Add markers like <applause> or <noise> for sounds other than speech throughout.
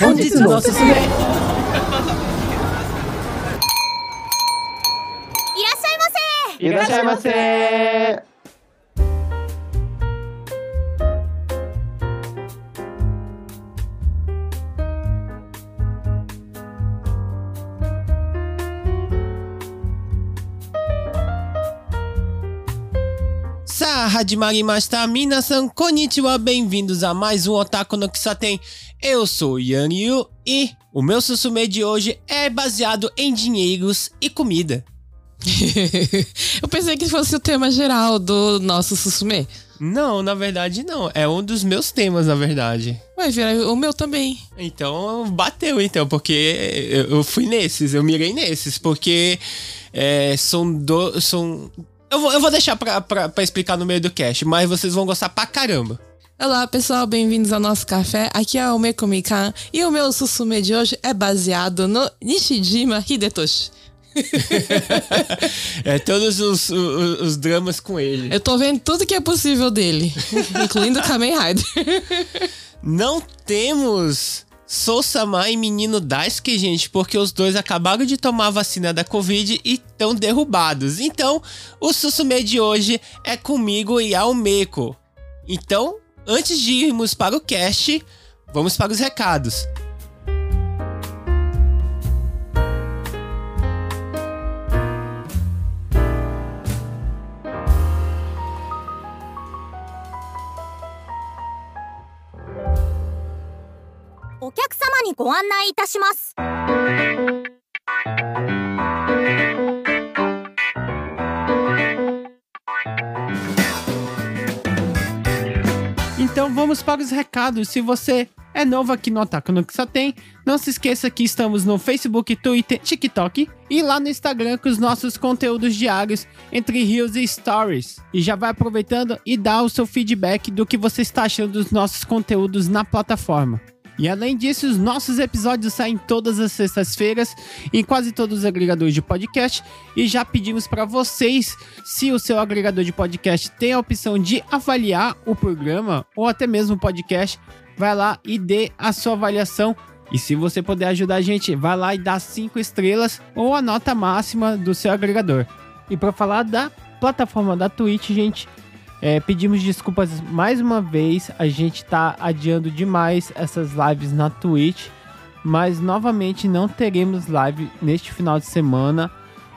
本日のおすすめいらっしゃいませいらっしゃいませさあ、始まりました。皆さん、こんにちは。Bem-vindos a mais um Otaku no Kisaten. Eu sou Yan Yu e o meu sussume de hoje é baseado em dinheiros e comida. <laughs> Eu pensei que fosse o tema geral do nosso Susume. Não, na verdade não. É um dos meus temas, na verdade. Vai virar o meu também. Então, bateu então, porque eu eu fui nesses, eu mirei nesses, porque é, são do, são eu vou, eu vou deixar pra, pra, pra explicar no meio do cast, mas vocês vão gostar pra caramba. Olá, pessoal, bem-vindos ao nosso café. Aqui é o Mekomi-kan e o meu Susume de hoje é baseado no Nishijima Hidetoshi. <laughs> É todos os, os, os dramas com ele. Eu tô vendo tudo que é possível dele, incluindo Kamen Rider. Não temos Sousama e menino Daisuke, gente, porque os dois acabaram de tomar a vacina da Covid e estão derrubados. Então, o Susume de hoje é comigo e ao Meiko. Então, antes de irmos para o cast, vamos para os recados. お客様にご案内いたします。 Vamos para os recados. Se você é novo aqui no Otaku no Kisaten, não se esqueça que estamos no Facebook, Twitter, TikTok e lá no Instagram com os nossos conteúdos diários entre Reels e Stories. E já vai aproveitando e dá o seu feedback do que você está achando dos nossos conteúdos na plataforma. E além disso, os nossos episódios saem todas as sextas-feiras em quase todos os agregadores de podcast. E já pedimos para vocês, se o seu agregador de podcast tem a opção de avaliar o programa ou até mesmo o podcast, vai lá e dê a sua avaliação. E se você puder ajudar a gente, vai lá e dá cinco estrelas ou a nota máxima do seu agregador. E para falar da plataforma da Twitch, gente, é, pedimos desculpas mais uma vez. A gente tá adiando demais essas lives na Twitch. Mas novamente não teremos live neste final de semana.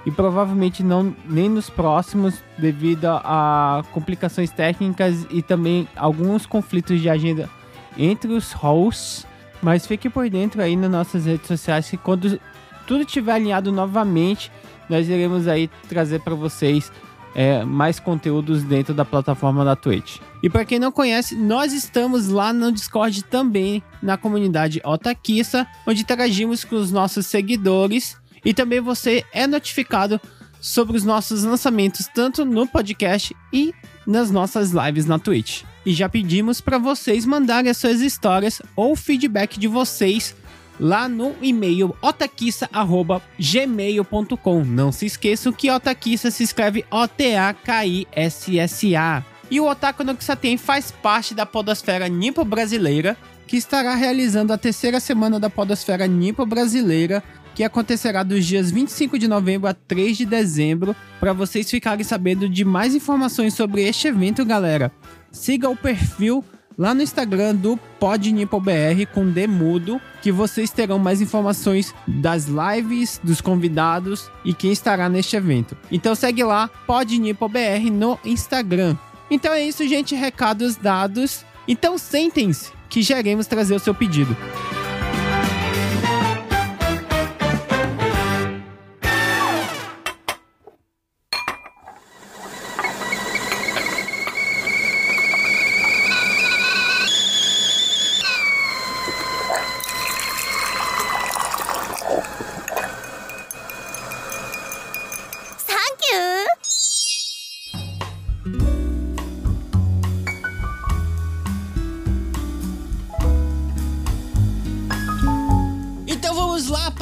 E provavelmente não nem nos próximos, devido a complicações técnicas e também alguns conflitos de agenda entre os hosts. Mas fique por dentro aí nas nossas redes sociais que quando tudo estiver alinhado novamente, nós iremos aí trazer para vocês é, mais conteúdos dentro da plataforma da Twitch. E para quem não conhece, nós estamos lá no Discord também, na comunidade Otakissa, onde interagimos com os nossos seguidores e também você é notificado sobre os nossos lançamentos tanto no podcast e nas nossas lives na Twitch. E já pedimos para vocês mandarem as suas histórias ou feedback de vocês lá no e-mail otakissa.gmail.com. Não se esqueçam que Otakissa se escreve O-T-A-K-I-S-S-A. E o Otaku no Kisaten faz parte da podosfera nipo brasileira, que estará realizando a terceira semana da podosfera nipo brasileira, que acontecerá dos dias 25 de novembro a 3 de dezembro. Para vocês ficarem sabendo de mais informações sobre este evento, galera, siga o perfil lá no Instagram do PodNipoBR com Demudo, que vocês terão mais informações das lives, dos convidados e quem estará neste evento. Então segue lá, PodNipoBR no Instagram. Então é isso, gente, recados dados. Então sentem-se que já iremos trazer o seu pedido.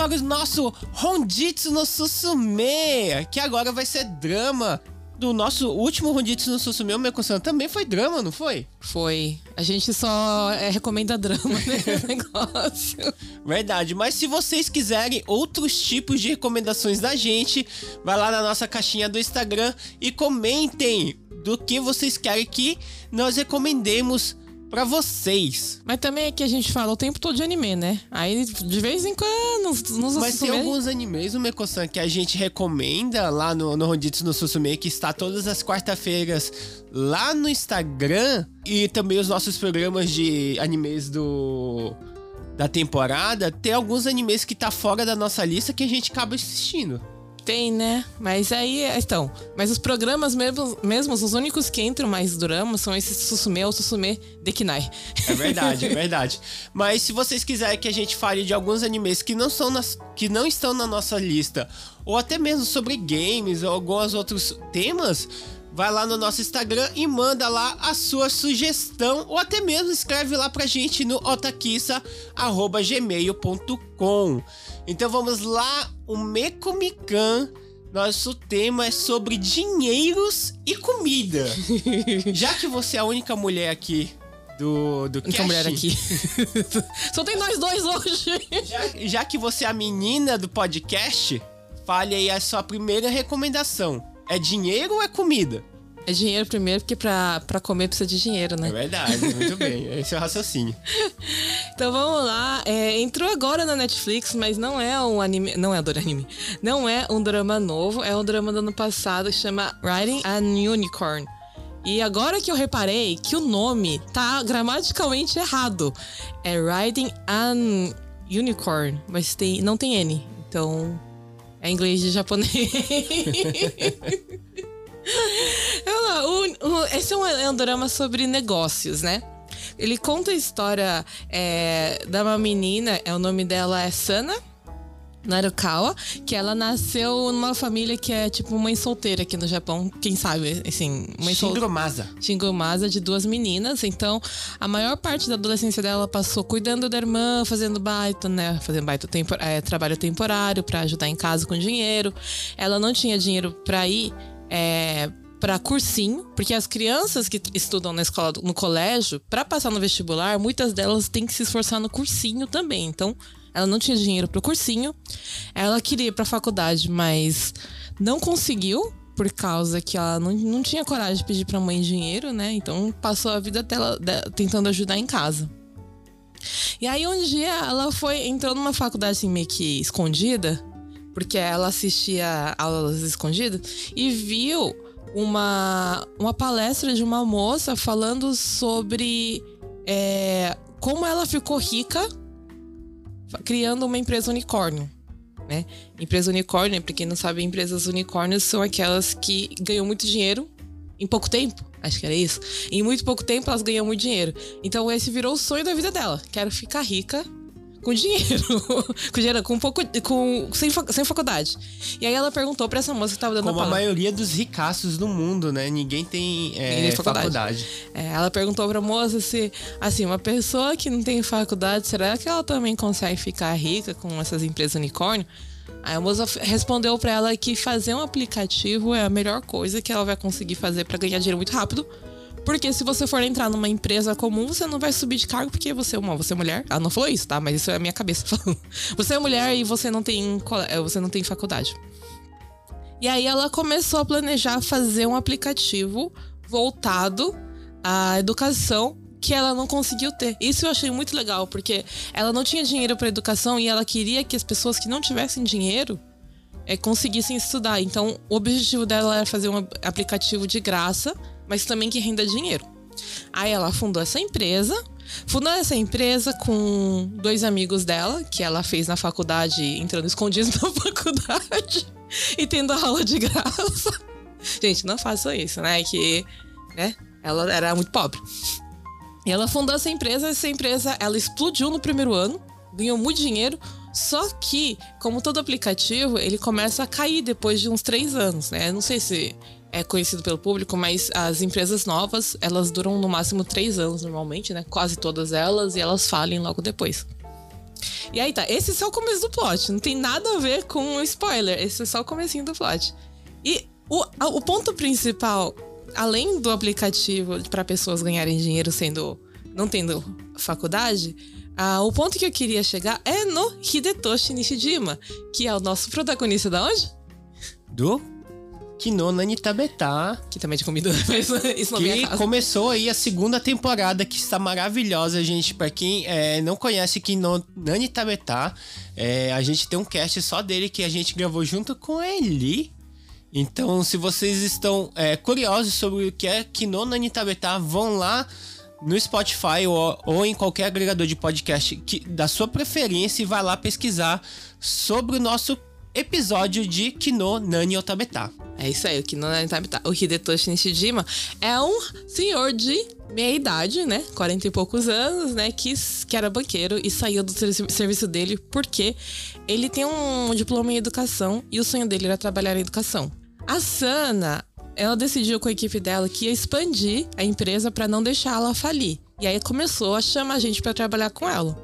Para o nosso Honjitsu no Susume, que agora vai ser drama. do nosso último Ronditsu no Susume, Meko-san, também foi drama, não foi? Foi. A gente só é, recomenda drama <laughs> nesse negócio. Verdade, mas se vocês quiserem outros tipos de recomendações da gente, vai lá na nossa caixinha do Instagram e comentem do que vocês querem que nós recomendemos pra vocês. Mas também é que a gente fala o tempo todo de anime, né? Aí, de vez em quando, nos, nos Mas tem alguns animes, o Meko-san, que a gente recomenda lá no, no Ronditsu no Susume, que está todas as quarta-feiras lá no Instagram. E também os nossos programas de animes do da temporada. Tem alguns animes que tá fora da nossa lista que a gente acaba assistindo. Tem, né? Mas aí, então. Mas os programas mesmos, mesmos os únicos que entram mais drama são esses Susume ou Susume Dekinai. É verdade, é <laughs> verdade. Mas se vocês quiserem que a gente fale de alguns animes que não, são nas, que não estão na nossa lista, ou até mesmo sobre games ou alguns outros temas, vai lá no nosso Instagram e manda lá a sua sugestão, ou até mesmo escreve lá pra gente no otakissa.gmail.com. Então vamos lá, o Mekomikan. Nosso tema é sobre dinheiros e comida. <laughs> Já que você é a única mulher aqui do, do casting, mulher aqui. <laughs> Só tem nós dois hoje. Já, já que você é a menina do podcast, fale aí a sua primeira recomendação. É dinheiro ou é comida? É dinheiro primeiro, porque pra, pra comer precisa de dinheiro, É né? verdade, muito bem. Esse é o raciocínio. <laughs> Então vamos lá. É, entrou agora na Netflix, mas não é um anime. Não é do anime. Não é um drama novo, é um drama do ano passado que chama Riding an Unicorn. E agora que eu reparei que o nome tá gramaticalmente errado. É Riding an Unicorn, mas tem, não tem N. Então é inglês de japonês. <laughs> O- o- esse é um, é um drama sobre negócios, né? Ele conta a história é, da uma menina, é, o nome dela é Sana Narukawa, que ela nasceu numa família que é tipo mãe solteira aqui no Japão, quem sabe, assim, mãe. Shingomasa. Shingomasa de duas meninas, então a maior parte da adolescência dela passou cuidando da irmã, fazendo baita, né? Fazendo baita tempor é, trabalho temporário pra ajudar em casa com dinheiro. Ela não tinha dinheiro pra ir é, para cursinho, porque as crianças que estudam na escola, no colégio, pra passar no vestibular, muitas delas têm que se esforçar no cursinho também. Então, ela não tinha dinheiro pro cursinho. Ela queria ir pra faculdade, mas não conseguiu, por causa que ela não, não tinha coragem de pedir pra mãe dinheiro, né? Então passou a vida dela de- tentando ajudar em casa. E aí um dia ela foi, entrou numa faculdade assim meio que escondida, porque ela assistia aulas escondidas, e viu uma, uma palestra de uma moça falando sobre é, como ela ficou rica criando uma empresa unicórnio. Né? Empresa unicórnio, pra quem não sabe, empresas unicórnios são aquelas que ganham muito dinheiro em pouco tempo. Acho que era isso. Em muito pouco tempo elas ganham muito dinheiro. Então esse virou o sonho da vida dela. Quero ficar rica com dinheiro. <laughs> com dinheiro, com pouco. Com, sem, sem faculdade. E aí ela perguntou pra essa moça que tava dando Como a a maioria dos ricaços do mundo, né? Ninguém tem é, Ninguém tem faculdade. faculdade. É, ela perguntou pra moça se, assim, uma pessoa que não tem faculdade, será que ela também consegue ficar rica com essas empresas unicórnio? Aí a moça respondeu pra ela que fazer um aplicativo é a melhor coisa que ela vai conseguir fazer pra ganhar dinheiro muito rápido. Porque se você for entrar numa empresa comum, você não vai subir de cargo porque você é uma, você é mulher. Ela não falou isso, tá? Mas isso é a minha cabeça <laughs> falando. Você é mulher e você não tem, eh, você não tem faculdade. E aí ela começou a planejar fazer um aplicativo voltado à educação que ela não conseguiu ter. Isso eu achei muito legal, porque ela não tinha dinheiro para educação e ela queria que as pessoas que não tivessem dinheiro é, conseguissem estudar. Então, o objetivo dela era fazer um aplicativo de graça, mas também que renda dinheiro. Aí ela fundou essa empresa. Fundou essa empresa com dois amigos dela, que ela fez na faculdade, entrando escondidos <laughs> na faculdade e tendo aula de graça. Gente, não façam isso, né? Que, né? Ela era muito pobre. E ela fundou essa empresa, essa empresa, ela explodiu no primeiro ano, ganhou muito dinheiro, só que, como todo aplicativo, ele começa a cair depois de uns três anos, né? Não sei se é conhecido pelo público, mas as empresas novas, elas duram no máximo três anos normalmente, né? Quase todas elas, e elas falem logo depois. E aí tá, esse é só o começo do plot, não tem nada a ver com spoiler, esse é só o comecinho do plot. E O, o ponto principal, além do aplicativo para pessoas ganharem dinheiro sendo não tendo faculdade, ah, o ponto que eu queria chegar é no Hidetoshi Nishijima, que é o nosso protagonista da onde? Do Kino Nanitabeta. Que também é comida, mas <laughs> isso não Que começou aí a segunda temporada, que está maravilhosa, gente. Pra quem é, não conhece Kino Nanitabeta, é, a gente tem um cast só dele que a gente gravou junto com ele. Então, se vocês estão é, curiosos sobre o que é Kino Nanitabeta, vão lá no Spotify ou, ou em qualquer agregador de podcast que, da sua preferência e vai lá pesquisar sobre o nosso episódio de Kino Nani Otabeta. É isso aí, o não é Tabita. O Hidetoshi Nishijima é um senhor de meia idade, né? 40 e poucos anos, né? Que, que era banqueiro e saiu do ser- serviço dele porque ele tem um diploma em educação e o sonho dele era trabalhar em educação. A Sana, ela decidiu com a equipe dela que ia expandir a empresa para não deixar ela falir. E aí começou a chamar a gente para trabalhar com ela.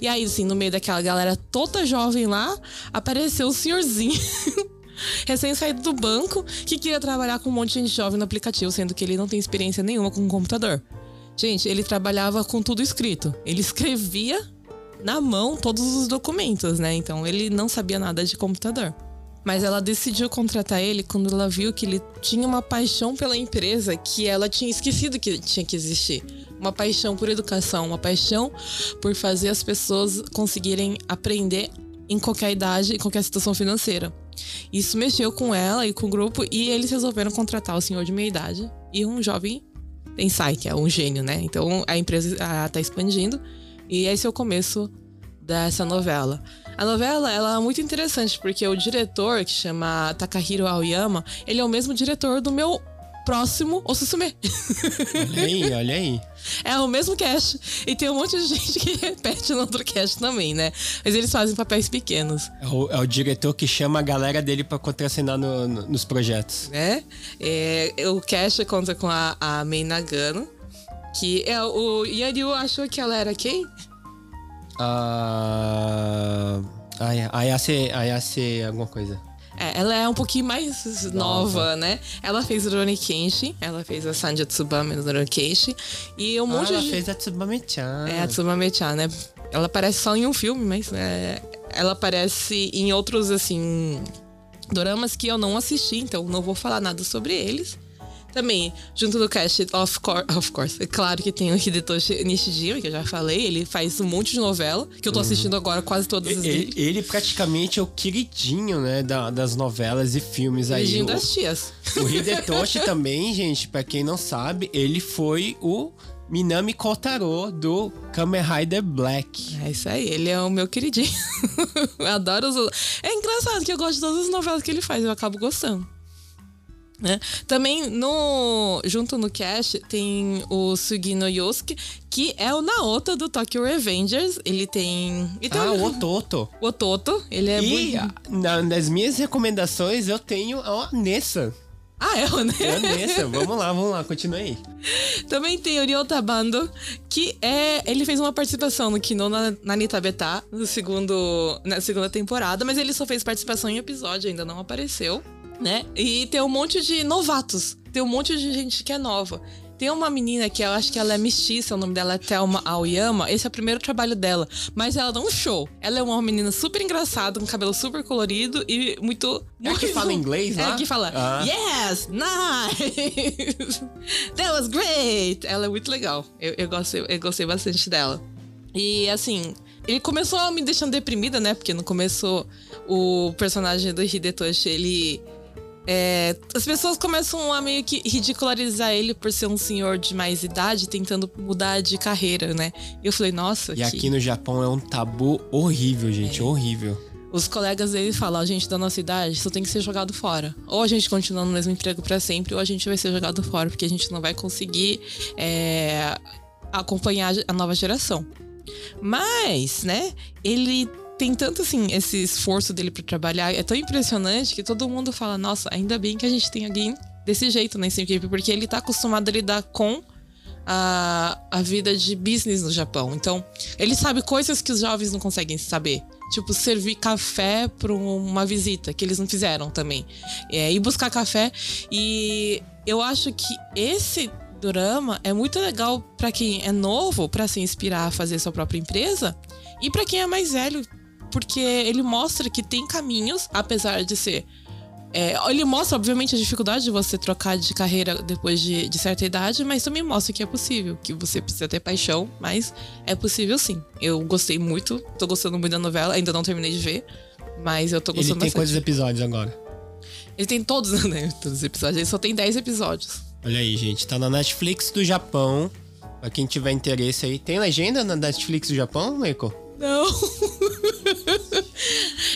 E aí, assim, no meio daquela galera toda jovem lá, apareceu o senhorzinho <laughs> recém-saído do banco que queria trabalhar com um monte de gente jovem no aplicativo, sendo que ele não tem experiência nenhuma com computador. Gente, ele trabalhava com tudo escrito. Ele escrevia na mão todos os documentos, né? Então ele não sabia nada de computador. Mas ela decidiu contratar ele quando ela viu que ele tinha uma paixão pela empresa que ela tinha esquecido que tinha que existir. Uma paixão por educação, uma paixão por fazer as pessoas conseguirem aprender em qualquer idade, em qualquer situação financeira. Isso mexeu com ela e com o grupo e eles resolveram contratar o senhor de meia idade e um jovem Tensai, que é um gênio, né? Então a empresa ah, tá expandindo e esse é o começo dessa novela. A novela ela é muito interessante porque o diretor, que chama Takahiro Aoyama, ele é o mesmo diretor do meu próximo Osusume. Olha aí, olha aí. É o mesmo cast. E tem um monte de <laughs> gente que repete no outro cast também, né? Mas eles fazem papéis pequenos. É o, é o diretor que chama a galera dele pra contracenar no- no- nos projetos. né? É, o Cash conta com a, a Mei Nagano, que é o Yanryu achou que ela era quem? Ah. Ai- Ayase, Ayase, alguma coisa. É, ela é um pouquinho mais nova, né? Ela fez Rurouni Kenshin, ela fez a Sanji Tsubame no Rurouni Kenshin e um Ah, monte ela de... fez a Tsubame-chan. É, a Tsubame-chan, né? Ela aparece só em um filme, mas é, ela aparece em outros, assim, doramas que eu não assisti, então não vou falar nada sobre eles. Também, junto do cast, of, cour- of course, é claro que tem o Hidetoshi Nishijima, que eu já falei, ele faz um monte de novela, que eu tô assistindo agora quase todas as Ele, dele. ele praticamente é o queridinho, né, da- das novelas e filmes aí. Beijinho O, das tias. o Hidetoshi <laughs> também, gente, pra quem não sabe, ele foi o Minami Kotaro do Kamen Rider Black. É isso aí, ele é o meu queridinho. <laughs> eu adoro os. É engraçado que eu gosto de todas as novelas que ele faz, eu acabo gostando. Né? Também no junto no cast tem o Sugino Yosuke, que é o Naoto do Tokyo Revengers. Ele tem. E tem Ah, o, Ototo. o Ototo, ele é e muito. na- nas minhas recomendações eu tenho a Nessa. Ah, é o A né? Nessa. vamos lá, vamos lá, continua aí. Também tem o Ryota Bando, que é. Ele fez uma participação no Kino na, na Nitabeta, no segundo, na segunda temporada, mas ele só fez participação em episódio, ainda não apareceu, né? E tem um monte de novatos. Tem um monte de gente que é nova. Tem uma menina que eu acho que ela é mestiça, o nome dela é Thelma Aoyama. Esse é o primeiro trabalho dela. Mas ela dá um show. Ela é uma menina super engraçada, com cabelo super colorido e muito. É a que muito- fala inglês É lá? a que fala, Ah. yes, nice, <laughs> that was great. Ela é muito legal. Eu, eu, gostei, eu gostei bastante dela. E assim, ele começou me deixando deprimida, né? Porque no começo o personagem do Hidetoshi, ele. É, as pessoas começam a meio que ridicularizar ele por ser um senhor de mais idade, tentando mudar de carreira, né? Eu falei, nossa, E que... aqui no Japão é um tabu horrível, gente, É. horrível. Os colegas dele falam, a gente da nossa idade só tem que ser jogado fora. Ou a gente continua no mesmo emprego pra sempre, ou a gente vai ser jogado fora, porque a gente não vai conseguir é, acompanhar a nova geração. Mas, né, ele tem tanto assim, esse esforço dele pra trabalhar, é tão impressionante que todo mundo fala, nossa, ainda bem que a gente tem alguém desse jeito nessa equipe, porque ele tá acostumado a lidar com a, a vida de business no Japão. Então, ele sabe coisas que os jovens não conseguem saber. Tipo, servir café para uma visita, que eles não fizeram também. É, ir buscar café. E eu acho que esse drama é muito legal para quem é novo, para se inspirar a fazer sua própria empresa. E para quem é mais velho, porque ele mostra que tem caminhos, apesar de ser é, ele mostra, obviamente, a dificuldade de você trocar de carreira depois de, de, certa idade, mas também mostra que é possível, que você precisa ter paixão, mas é possível sim. Eu gostei muito, tô gostando muito da novela, ainda não terminei de ver, mas eu tô gostando Ele tem bastante. quantos episódios agora? Ele tem todos, <laughs> né? Todos os episódios, ele só tem 10 episódios. Olha aí, gente, tá na Netflix do Japão. Pra quem tiver interesse aí. Tem legenda na Netflix do Japão, Meiko? Não. <laughs>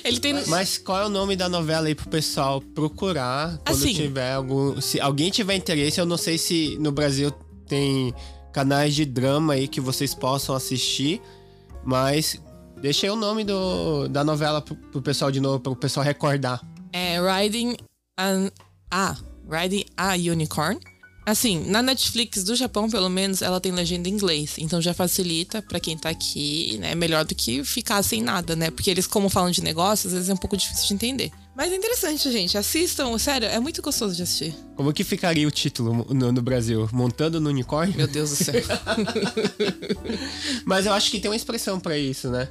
Ele tem. Mas qual é o nome da novela aí pro pessoal procurar quando Assim. tiver algum. Se alguém tiver interesse, eu não sei se no Brasil tem canais de drama aí que vocês possam assistir, mas deixei o nome do, da novela pro, pro pessoal de novo, pro pessoal recordar. É Riding an... a Riding a Unicorn. Assim, na Netflix do Japão, pelo menos, ela tem legenda em inglês. Então já facilita pra quem tá aqui, né? Melhor do que ficar sem nada, né? Porque eles, como falam de negócios, às vezes é um pouco difícil de entender. Mas é interessante, gente. Assistam, sério, é muito gostoso de assistir. Como que ficaria o título no, no Brasil? Montando no unicórnio? Meu Deus do céu. <laughs> Mas eu acho que tem uma expressão pra isso, né?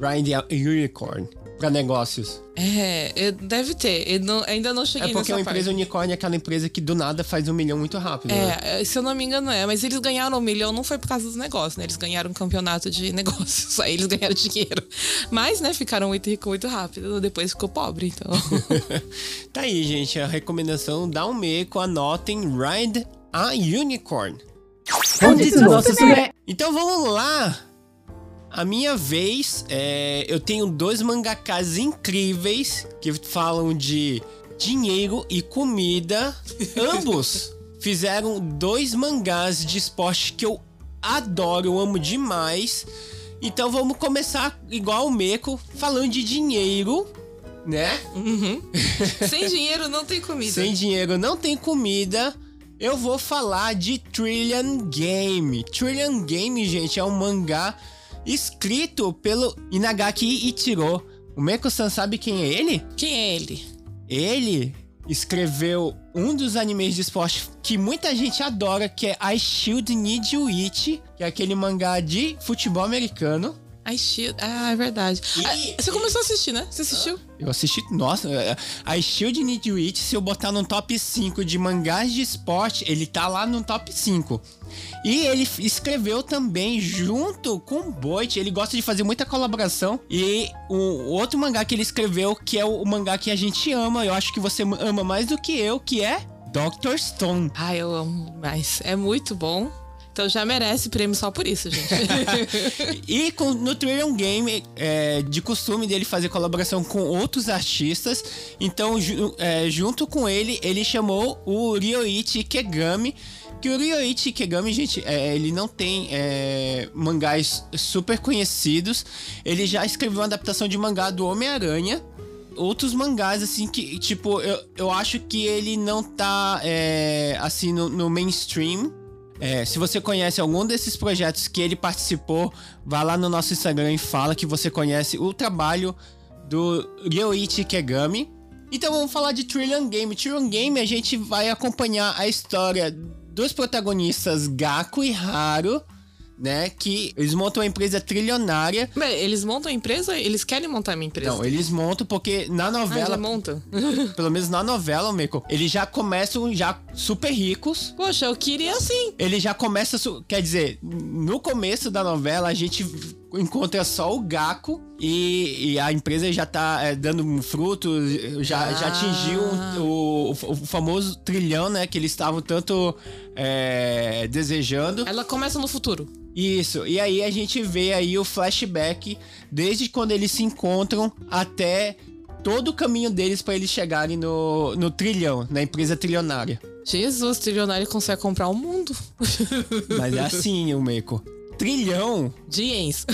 Riding a Unicorn para negócios? É, deve ter. Não, ainda não cheguei nessa É porque nessa é uma empresa unicórnio é aquela empresa que do nada faz um milhão muito rápido. É, né? É, se eu não me engano é. Mas eles ganharam um milhão não foi por causa dos negócios, né? Eles ganharam um campeonato de <laughs> negócios. Aí eles ganharam dinheiro. Mas, né, ficaram muito ricos muito rápido. Depois ficou pobre, então. <laughs> tá aí, gente. A recomendação dá um meco. Anotem Ride a Unicorn. Então vamos lá! A minha vez, é, eu tenho dois mangakas incríveis que falam de dinheiro e comida. <laughs> Ambos fizeram dois mangás de esporte que eu adoro, eu amo demais. Então vamos começar igual o Meco, falando de dinheiro, né? <laughs> Sem dinheiro não tem comida. Sem dinheiro não tem comida. Eu vou falar de Trillion Game. Trillion Game, gente, é um mangá escrito pelo Inagaki Ichiro. O Meko-san sabe quem é ele? Quem é ele? Ele escreveu um dos animes de esporte que muita gente adora, que é I Shield Need You It, que é aquele mangá de futebol americano. I Shield. Ah, é verdade. E- Ah, você começou a assistir, né? Você assistiu? Eu assisti, nossa, é, a Shield It, se eu botar no top 5 de mangás de esporte, ele tá lá no top 5. E ele escreveu também junto com o Boit, ele gosta de fazer muita colaboração. E o outro mangá que ele escreveu, que é o, o mangá que a gente ama, eu acho que você ama mais do que eu, que é Dr. Stone. Ah, eu amo demais. É muito bom. Então já merece prêmio só por isso, gente. <laughs> E com, no Trillion Game, é, de costume dele fazer colaboração com outros artistas. Então, ju- é, junto com ele, ele chamou o Ryoichi Ikegami. Que o Ryoichi Ikegami, gente, é, ele não tem é, mangás super conhecidos. Ele já escreveu uma adaptação de mangá do Homem-Aranha. Outros mangás, assim, que, tipo, eu, eu acho que ele não tá, é, assim, no, no mainstream. É, se você conhece algum desses projetos que ele participou, vá lá no nosso Instagram e fala que você conhece o trabalho do Ryoichi Kegami. Então vamos falar de Trillion Game. Trillion Game a gente vai acompanhar a história dos protagonistas Gaku e Haru, né? Que eles montam uma empresa trilionária. Bem, eles montam a empresa? Eles querem montar uma empresa? Não, eles montam porque na ah, novela, já montam. <laughs> pelo menos na novela, Meiko, eles já começam já super ricos. Poxa, eu queria assim. ele já começa. su- Quer dizer, no começo da novela, a gente encontra só o Gaku e, e a empresa já tá é, dando frutos, já, já Ah. atingiu o, o famoso trilhão, né? Que eles estavam tanto é, desejando. Ela começa no futuro. Isso, e aí a gente vê aí o flashback desde quando eles se encontram até todo o caminho deles para eles chegarem no, no trilhão, na empresa trilionária. Jesus, trilionário consegue comprar o mundo. <laughs> Mas é assim, o Meiko. Trilhão De ienes.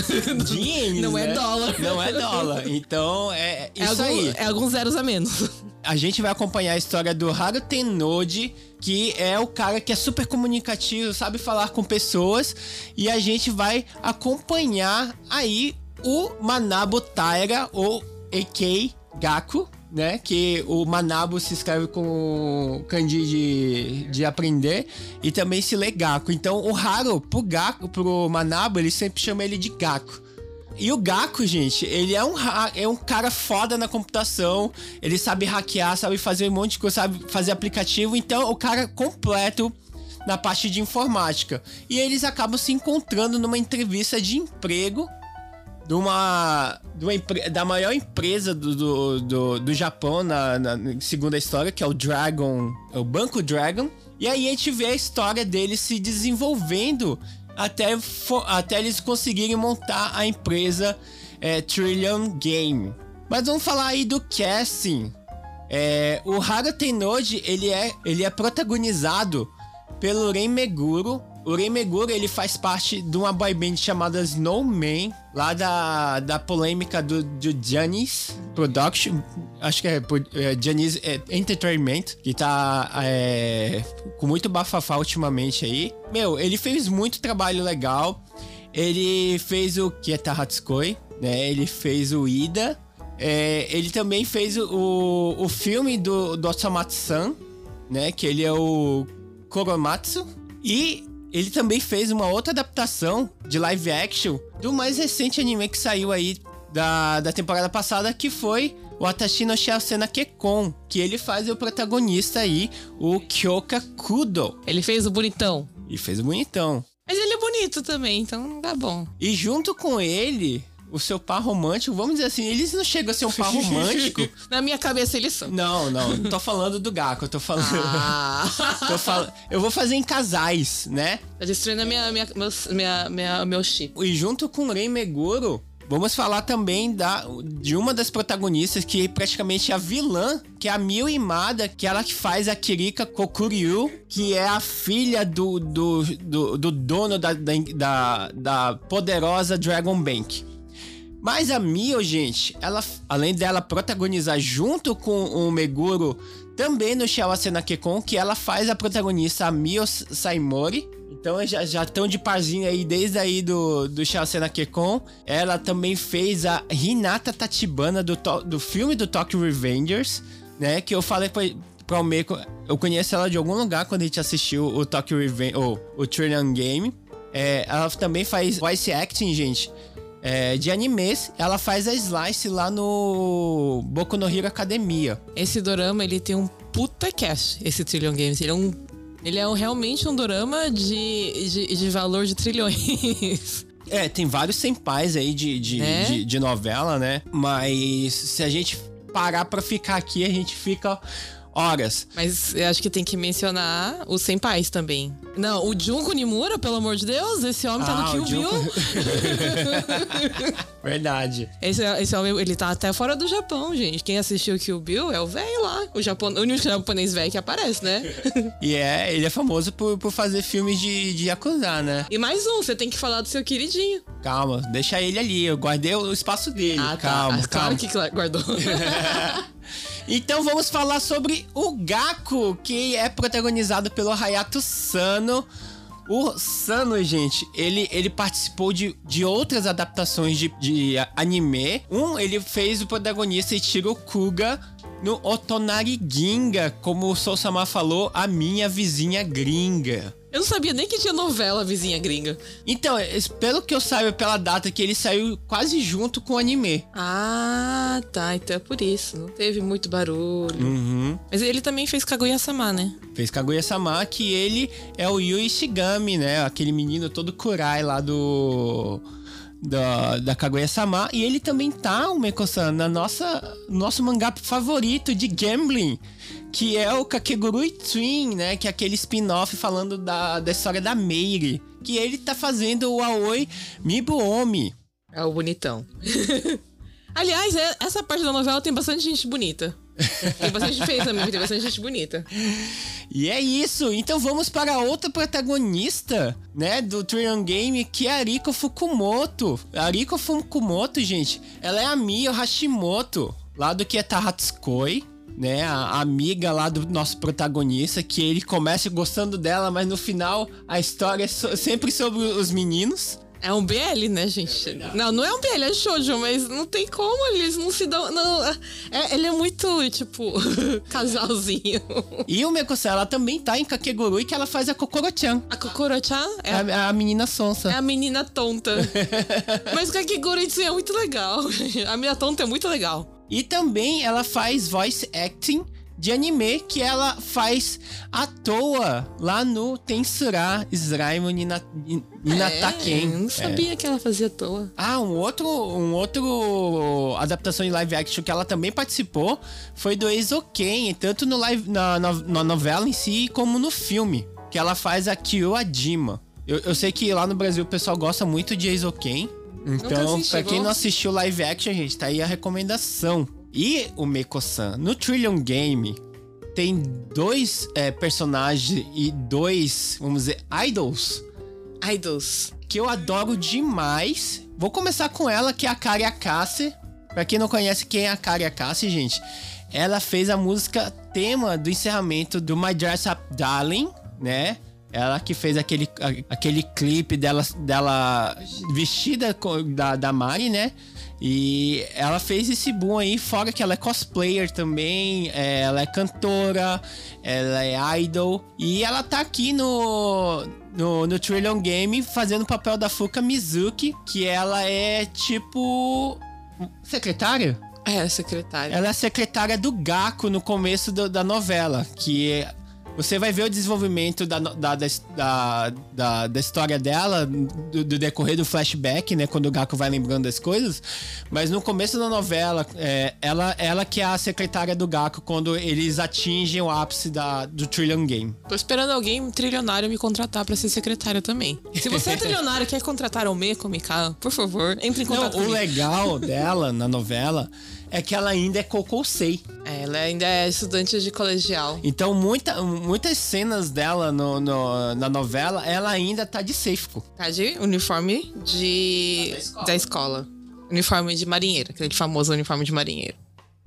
de <laughs> ienes, Não é né? dólar. Não é dólar. Então, é É, isso algum- aí. é alguns zeros a menos. A gente vai acompanhar a história do Haru Tennoji, que é o cara que é super comunicativo, sabe falar com pessoas. E a gente vai acompanhar aí o Manabo Taira, ou AK Gaku, né? Que o Manabo se escreve com kanji de, de aprender e também se lê Gaku. Então o Haru, pro, Gaku, pro Manabo, ele sempre chama ele de Gaku. E o Gaku, gente, ele é um, é um cara foda na computação. Ele sabe hackear, sabe fazer um monte de coisa, sabe fazer aplicativo. Então, o cara completo na parte de informática. E eles acabam se encontrando numa entrevista de emprego de uma, de uma da maior empresa do, do, do, do Japão, na, na- segundo a história, que é o Dragon, é o Banco Dragon. E aí a gente vê a história deles se desenvolvendo até, até eles conseguirem montar a empresa é, Trillion Game. Mas vamos falar aí do casting. É, o Haru Tennoji, ele é, ele é protagonizado pelo Ren Meguro. O Ren Meguro, ele faz parte de uma boy band chamada Snowman, lá da, da polêmica do, do Janis Production, acho que é, é Janis é, Entertainment, que tá é, com muito bafafá ultimamente aí. Meu, ele fez muito trabalho legal. Ele fez o Kieta Hatsukoi, né? Ele fez o Ida. É, ele também fez o, o filme do, do Osamatsu-san, né? Que ele é o Koromatsu. E ele também fez uma outra adaptação de live action do mais recente anime que saiu aí da, da temporada passada, que foi o Atashi no Shiasena Kekon, que ele faz o protagonista aí, o Kyoka Kudo. Ele fez o bonitão. E fez o bonitão. Mas ele é bonito também, então tá bom. E junto com ele, o seu par romântico, vamos dizer assim, eles não chegam a ser um par <laughs> romântico. Na minha cabeça eles são. Não, não, não tô falando do Gaku, eu tô falando. Ah, <laughs> tô falando eu vou fazer em casais, né? tá destruindo a minha, minha, minha, minha, meu chip. E junto com o Rei Meguro, vamos falar também da, de uma das protagonistas, que é praticamente a vilã, que é a Miu Imada, que é ela que faz a Kirika Kokuryu, que é a filha do, do, do, do dono da, da, da poderosa Dragon Bank. Mas a Mio, gente, ela, além dela protagonizar junto com o Meguro, também no Shawasena Kekon, que ela faz a protagonista, a Mio Saimori. Então já estão de parzinho aí desde aí do, do Shawasena Kekon. Ela também fez a Hinata Tachibana do, do filme do Tokyo Revengers, né? Que eu falei pra, pra o Meiko, eu conheço ela de algum lugar quando a gente assistiu o Tokyo Revenge, ou o Trillion Game. É, ela também faz voice acting, gente é, de animes, ela faz a Slice lá no Boku no Hero Academia. Esse dorama, ele tem um puta cast, esse Trillion Games. Ele é um. Ele é um- realmente um dorama de, de, de valor de trilhões. <laughs> É, tem vários senpais aí de, de, Né? de, de novela, né? Mas se a gente parar pra ficar aqui, a gente fica horas. Mas eu acho que tem que mencionar os senpais também. Não, o Junko Nimura, pelo amor de Deus, esse homem tá Ah, no Kill o Bill. Junko- <laughs> Verdade. Esse, esse homem, ele tá até fora do Japão, gente. Quem assistiu Kill Bill é o velho lá. O, Japão, o único japonês velho que aparece, né? <laughs> E é, ele é famoso por, por fazer filmes de, de Yakuza, né? e mais um, você tem que falar do seu queridinho. Calma, deixa ele ali. Eu guardei o espaço dele. Ah, tá. calma, Ah, calma. Claro que guardou. <laughs> Então vamos falar sobre o Gaku, que é protagonizado pelo Hayato Sano. O Sano, gente, ele, ele participou de, de outras adaptações de, de anime. Um, ele fez o protagonista Ichiro Kuga no Otonari Ginga, como o Sousama falou, a minha vizinha gringa. Eu não sabia nem que tinha novela vizinha gringa. Então, es- pelo que eu saiba pela data que ele saiu quase junto com o anime. Ah, tá. Então é por isso. Não teve muito barulho. Uhum. Mas ele também fez Kaguya-sama, né? Fez Kaguya-sama, que ele é o Yui Shigami, né? Aquele menino todo kurai lá do... Da, da Kaguya-sama. E ele também tá, o Meko-san, na nossa... Nosso mangá favorito de gambling. Que é o Kakegurui Twin, né? Que é aquele spin-off falando da, da história da Meire. Que ele tá fazendo o Aoi Mibuomi. É o bonitão. <laughs> Aliás, é- essa parte da novela tem bastante gente bonita. Tem bastante feia também, tem bastante gente bonita. E é isso. Então vamos para outra protagonista, né, do Trion Game, que é a Riko Fukumoto. A Riko Fukumoto, gente, ela é a Mio Hashimoto, lá do Kieta Hatsukoi. Né, a amiga lá do nosso protagonista, que ele começa gostando dela, mas no final a história é so- sempre sobre os meninos. É um BL, né, gente? Não, não é um BL, é shoujo, mas não tem como, eles não se dão... Não, é- ele é muito, tipo, <laughs> casalzinho. E o Mekosei, ela também tá em Kakegurui, que ela faz a Kokoro-chan, A Kokoro-chan é a a, a menina sonsa. É a menina tonta. <laughs> Mas o Kakiguri é muito legal. <laughs> A menina tonta é muito legal. E também ela faz voice acting de anime que ela faz à toa lá no Tensura Slime Nina, Ninataken. É, eu não sabia que ela fazia à toa. Ah, um outro, um outro adaptação de live action que ela também participou foi do Eizoken, tanto no live, na, na, na novela em si como no filme, que ela faz a Kyo Adima. Eu, eu sei que lá no Brasil o pessoal gosta muito de Eizoken. Então, pra quem não assistiu live action, gente, tá aí a recomendação. E o Meko-san, no Trillion Game, tem dois é, personagens e dois, vamos dizer, idols Idols. que eu adoro demais. Vou começar com ela, que é a Kari Akase. Pra quem não conhece quem é a Kari Akase, gente, ela fez a música tema do encerramento do My Dress Up Darling, né? Ela que fez aquele, aquele clipe dela, dela vestida da, da Mari, né? E ela fez esse boom aí, fora que ela é cosplayer também, é, ela é cantora, ela é idol. E ela tá aqui no, no, no Trillion Game fazendo o papel da Fuka Mizuki, que ela é tipo. secretária? É, secretária. Ela é a secretária do Gaku no começo do- da novela, que é- você vai ver o desenvolvimento da, da, da, da, da- história dela, do, do decorrer do flashback, né? Quando o Gaku vai lembrando das coisas. Mas no começo da novela, é, ela, ela que é a secretária do Gaku quando eles atingem o ápice da, do Trillion Game. Tô esperando alguém trilionário me contratar pra ser secretária também. Se você é trilionário e quer contratar o Meiko Mika, por favor, entre em Não, contato o comigo. legal dela na novela é que ela ainda é Kokosei. É, ela ainda é estudante de colegial. Então, muita, muitas cenas dela no, no- na novela, ela ainda tá de Seifco. Tá de uniforme de... Da escola. da escola. Uniforme de marinheiro, aquele famoso uniforme de marinheiro.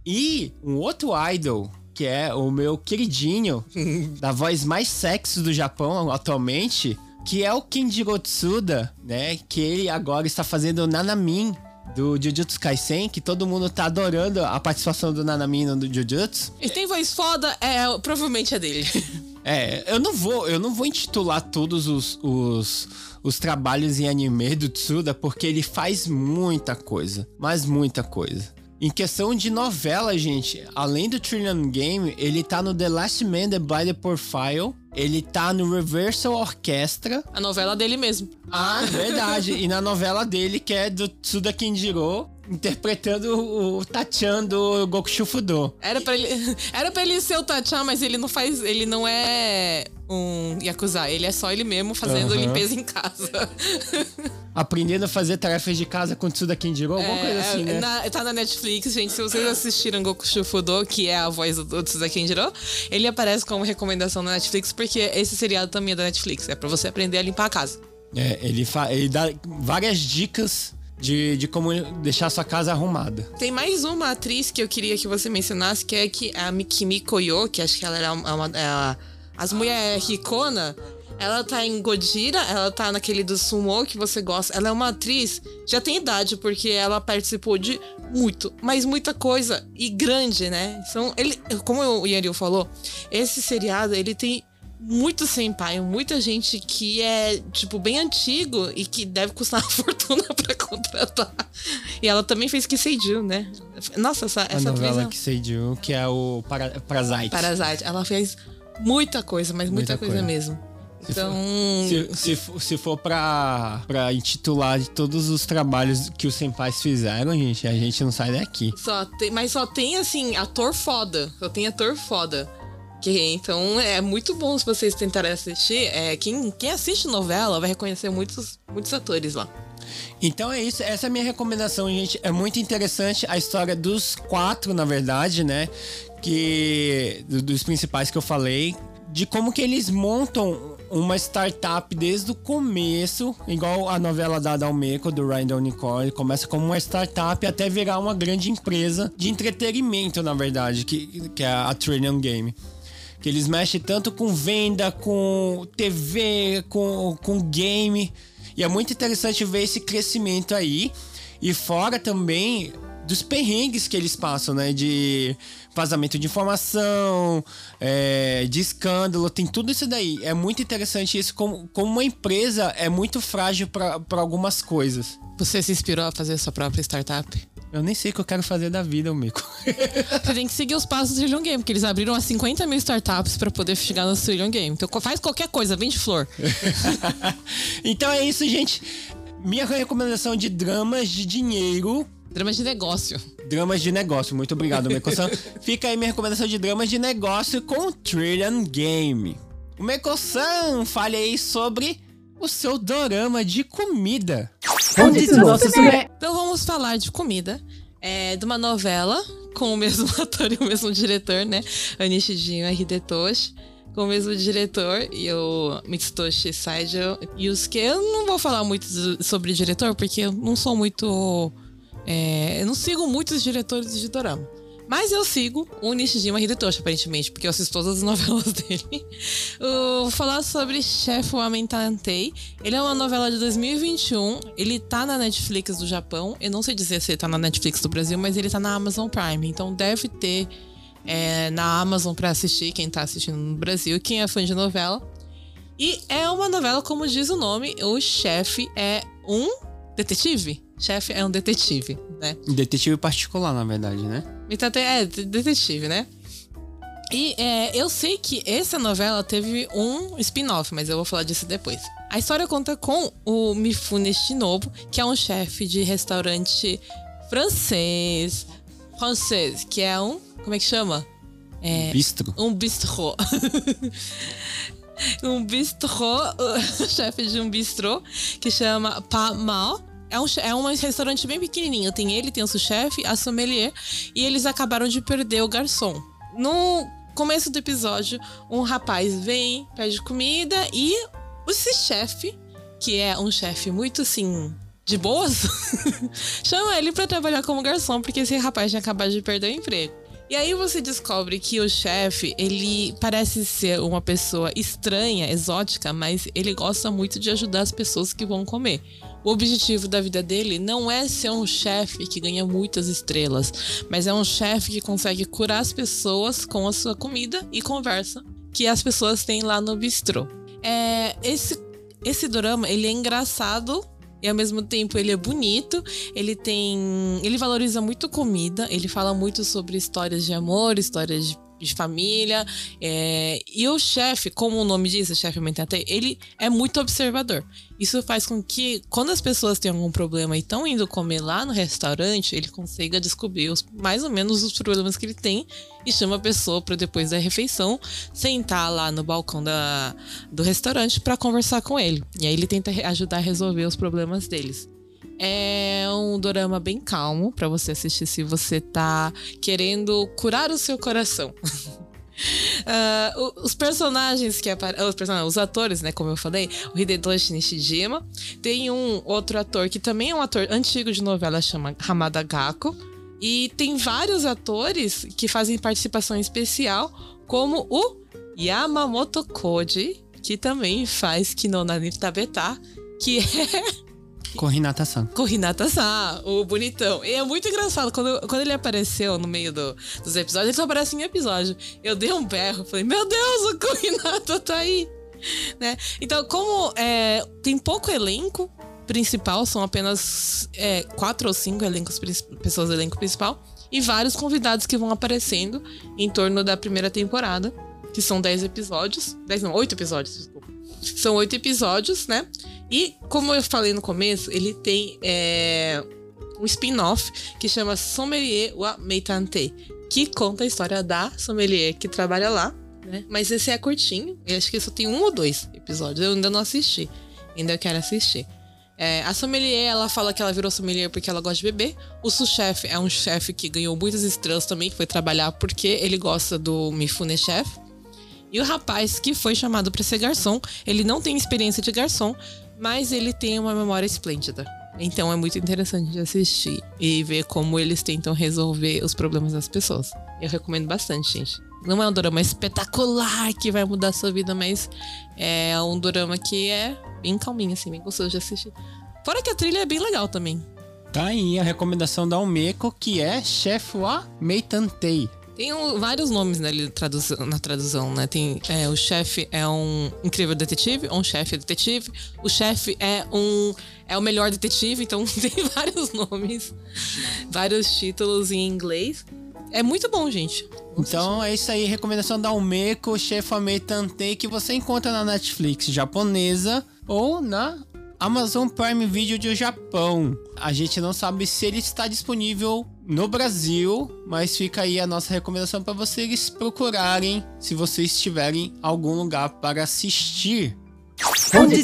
E um outro idol, que é o meu queridinho, <laughs> da voz mais sexy do Japão atualmente, que é o Kenjiro Tsuda, né? Que ele agora está fazendo o Nanamin do Jujutsu Kaisen, que todo mundo tá adorando a participação do Nanamin no Jujutsu. E tem voz foda, é, provavelmente é dele. <laughs> É, eu não vou, eu não vou intitular todos os, os, os trabalhos em anime do Tsuda, porque ele faz muita coisa, mas muita coisa. Em questão de novela, gente, além do Trillion Game, ele tá no The Last Man, The Blind Profile, ele tá no Reversal Orchestra. A novela dele mesmo. Ah, verdade. e na novela dele, que é do Tsuda Kenjiro, interpretando o Tachan do Goku Shufudo. Era pra ele, <laughs> era pra ele ser o Tachan, mas ele não faz, ele não é um Yakuza, ele é só ele mesmo fazendo Aham. limpeza em casa. <laughs> Aprendendo a fazer tarefas de casa com Tsuda Kenjiro, alguma coisa assim, né? na- tá na Netflix, gente. Se vocês assistiram Goku Shufudo, que é a voz do, do Tsuda Kenjiro, ele aparece como recomendação na Netflix, porque esse seriado também é da Netflix. É pra você aprender a limpar a casa. É, ele, fa- ele dá várias dicas de, de como deixar sua casa arrumada. Tem mais uma atriz que eu queria que você mencionasse, que é que a Mikimi Koyo, que acho que ela era uma, uma- é as mulheres ricona. Ela tá em Godira, ela tá naquele do Sumo que você gosta. Ela é uma atriz, já tem idade, porque ela participou de muito, mas muita coisa. E grande, né? São, ele, como o Yanil falou, esse seriado, ele tem muito senpai, muita gente que é, tipo, bem antigo e que deve custar <laughs> uma fortuna pra contratar. E ela também fez Kiseiju, né? Nossa, essa, A essa novela é... que sei de um, que é o para, Parasite. Parasite. Ela fez muita coisa, mas muita, Muita coisa, coisa. mesmo. Se Então, Se, se, for- se for pra, pra intitular de todos os trabalhos que os senpais fizeram, gente, a gente não sai daqui. só tem, mas só tem, assim, ator foda. Só tem ator foda. Que, então é muito bom se vocês tentarem assistir. É, quem, quem assiste novela vai reconhecer muitos, muitos atores lá. Então é isso, essa é a minha recomendação, gente. É muito interessante a história dos quatro, na verdade, né? Que. Dos principais que eu falei. De como que eles montam uma startup desde o começo, igual a novela da Dalmeco, do Ryan Nicole, começa como uma startup até virar uma grande empresa de entretenimento, na verdade, que, que é a Trillion Game. Que eles mexem tanto com venda, com TV, com, com game. E é muito interessante ver esse crescimento aí. E fora também dos perrengues que eles passam, né? De vazamento de informação, é, de escândalo, tem tudo isso daí. É muito interessante isso, como, como uma empresa é muito frágil para algumas coisas. Você se inspirou a fazer sua própria startup? Eu nem sei o que eu quero fazer da vida, Mico. <laughs> Você tem que seguir os passos do Trillion Game, porque eles abriram as 50 mil startups para poder chegar no Trillion Game. Então faz qualquer coisa, vende flor. <laughs> então é isso, gente. Minha recomendação de dramas de dinheiro Dramas de negócio. Dramas de negócio, muito obrigado, Meco-san. <laughs> Fica aí minha recomendação de dramas de negócio com Trillion Game. O Meco-san, fale aí sobre o seu dorama de comida. Então vamos falar de comida. É de uma novela com o mesmo <laughs> ator e o mesmo diretor, né? Anishijima Hidetoshi com o mesmo diretor e o Mitsutoshi Saijo Yusuke. Eu não vou falar muito sobre diretor porque eu não sou muito é, eu não sigo muitos diretores de dorama. Mas eu sigo o Nishijima Hidetoshi, aparentemente, porque eu assisto todas as <laughs> novelas dele. Vou falar sobre Chef Wamentantei. Ele é uma novela de 2021. Ele tá na Netflix do Japão. Eu não sei dizer se ele tá na Netflix do Brasil, mas ele tá na Amazon Prime. Então deve ter é, na Amazon para assistir, quem tá assistindo no Brasil, quem é fã de novela. E é uma novela, como diz o nome, o chefe é um detetive chefe é um detetive, né? Detetive particular, na verdade, né? Então, é, detetive, né? E é, eu sei que essa novela teve um spin-off, mas eu vou falar disso depois. A história conta com o Mifune Shinobu, que é um chefe de restaurante francês. Francês, que é um. Como é que chama? É, bistro. Um bistrô. <laughs> um bistrô, <laughs> chefe de um bistrô, que chama Pa Mal é um, é um restaurante bem pequenininho. Tem ele, tem o seu chefe, a sommelier. E eles acabaram de perder o garçom. No começo do episódio, um rapaz vem, pede comida e esse chefe, que é um chefe muito assim de boas, <laughs> chama ele para trabalhar como garçom porque esse rapaz tinha acabado de perder o emprego. E aí você descobre que o chefe, ele parece ser uma pessoa estranha, exótica, mas ele gosta muito de ajudar as pessoas que vão comer. O objetivo da vida dele não é ser um chefe que ganha muitas estrelas, mas é um chefe que consegue curar as pessoas com a sua comida e conversa que as pessoas têm lá no bistrô. É, esse, esse drama, ele é engraçado e ao mesmo tempo ele é bonito, ele tem. Ele valoriza muito comida, ele fala muito sobre histórias de amor, histórias de de família. É, e o chefe, como o nome diz, o chefe Mentatei, ele é muito observador. Isso faz com que, quando as pessoas têm algum problema e estão indo comer lá no restaurante, ele consiga descobrir os, mais ou menos os problemas que ele tem e chama a pessoa para depois da refeição sentar lá no balcão da, do restaurante para conversar com ele. E aí ele tenta ajudar a resolver os problemas deles. É um dorama bem calmo para você assistir se você tá querendo curar o seu coração. <laughs> Uh, os personagens que aparecem. Os, os atores, né? Como eu falei, o Hidetoshi Nishijima. Tem um outro ator que também é um ator antigo de novela, chama Hamada Gako. E tem vários atores que fazem participação especial, como o Yamamoto Koji, que também faz Kinonani Tabeta, que <laughs> é Com Hinata-san, o bonitão. E é muito engraçado, quando, quando ele apareceu no meio do, dos episódios, ele só aparece em episódio. Eu dei um berro, falei, meu Deus, o Kohinata tá aí. <laughs> Né? Então, como é, tem pouco elenco principal, são apenas é, quatro ou cinco elencos, pessoas do elenco principal, e vários convidados que vão aparecendo em torno da primeira temporada, que são dez episódios. Dez não, oito episódios, desculpa. São oito episódios, né? E, como eu falei no começo, ele tem é, um spin-off que chama Sommelier wa Meitante, que conta a história da sommelier que trabalha lá né? Mas esse é curtinho. Eu acho que só tem um ou dois episódios. Eu ainda não assisti. Ainda quero assistir. É, a sommelier, ela fala que ela virou sommelier porque ela gosta de beber. O sous-chefe é um chefe que ganhou muitas estrelas também, que foi trabalhar porque ele gosta do Mifune Chef. E o rapaz que foi chamado para ser garçom, ele não tem experiência de garçom, mas ele tem uma memória esplêndida. Então é muito interessante de assistir e ver como eles tentam resolver os problemas das pessoas. Eu recomendo bastante, gente. Não é um drama espetacular que vai mudar a sua vida, mas é um drama que é bem calminho, assim, bem gostoso de assistir. Fora que a trilha é bem legal também. Tá aí a recomendação da Almeco, que é Chef wa Meitantei. Tem um- vários nomes né, tradução- na tradução, né? Tem é, o chefe é um incrível detetive, um chefe é detetive. O chefe é um é o melhor detetive, então <laughs> tem vários nomes, vários títulos em inglês. É muito bom, gente. Então é isso aí, recomendação da Almeco, Chef wa Meitantei, que você encontra na Netflix japonesa ou na Amazon Prime Video do Japão. A gente não sabe se ele está disponível no Brasil, mas fica aí a nossa recomendação para vocês procurarem se vocês tiverem algum lugar para assistir. Onde